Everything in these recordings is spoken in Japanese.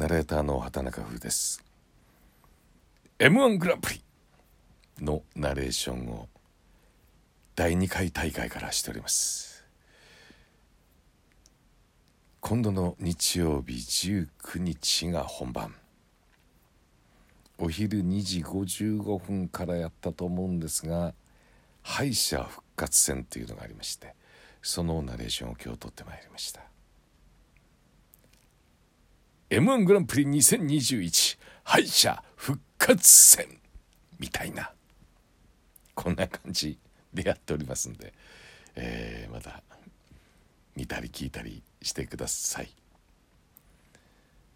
ナレーターの畑中風です。M1 グランプリのナレーションを第2回大会からしております。今度の日曜日19日が本番。お昼2時55分からやったと思うんですが敗者復活戦というのがありましてそのナレーションを今日撮ってまいりました。M 1グランプリ2021敗者復活戦。みたいな。こんな感じでやっておりますんで、えー、また見たり聞いたりしてください。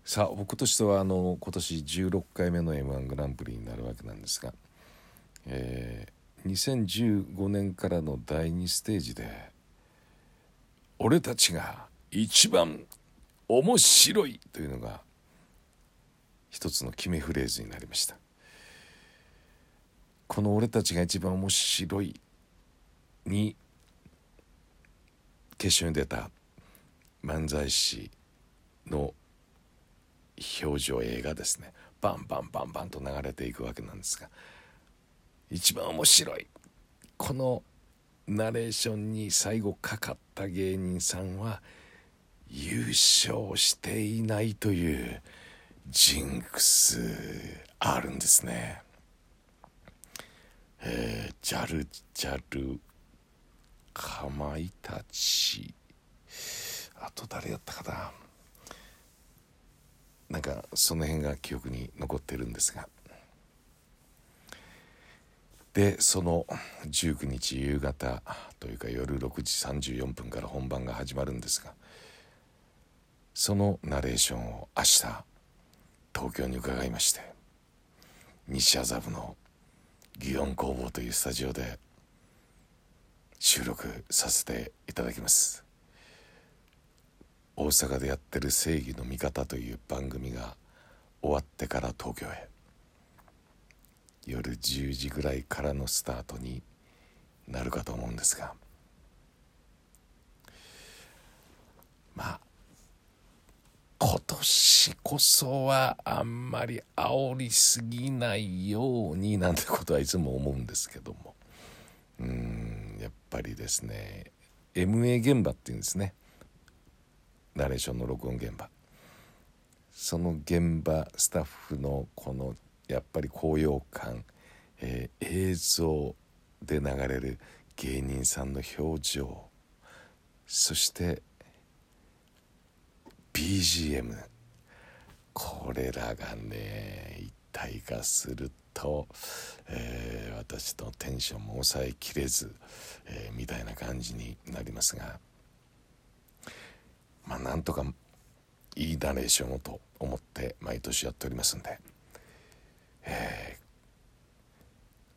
さあ僕としてはあの今年16回目の m 1グランプリになるわけなんですが、えー、2015年からの第2ステージで俺たちが一番面白いというのが一つの決めフレーズになりました。この「俺たちが一番面白い」に決勝に出た漫才師の表情映画ですね。バンバンバンバンと流れていくわけなんですが一番面白いこのナレーションに最後かかった芸人さんは優勝していないというジンクスあるんですね。えー、ジャルジャルかまいたち。あと誰やったかな。なんかその辺が記憶に残ってるんですが。でその19日夕方というか夜6時34分から本番が始まるんですがそのナレーションを明日東京に伺いまして西麻布の祇園工房というスタジオで収録させていただきます。大阪でやってる「正義の味方」という番組が終わってから東京へ。夜10時ぐらいからのスタートになるかと思うんですがまあ今年こそはあんまり煽りすぎないようになんてことはいつも思うんですけども。うんやっぱりですね MA 現場っていうんですね。ナレーションの録音現場。その現場スタッフのこのやっぱり高揚感、えー、映像で流れる芸人さんの表情そして BGM これらがね一体化すると、えー、私のテンションも抑えきれず、えー、みたいな感じになりますがまあなんとかいいナレーションをと思って毎年やっておりますんで。え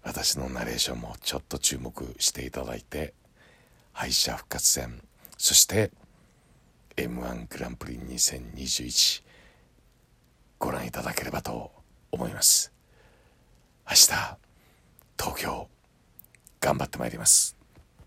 ー、私のナレーションもちょっと注目していただいて敗者復活戦そして m 1グランプリ2021ご覧いただければと思います。明日東京頑張ってまいります。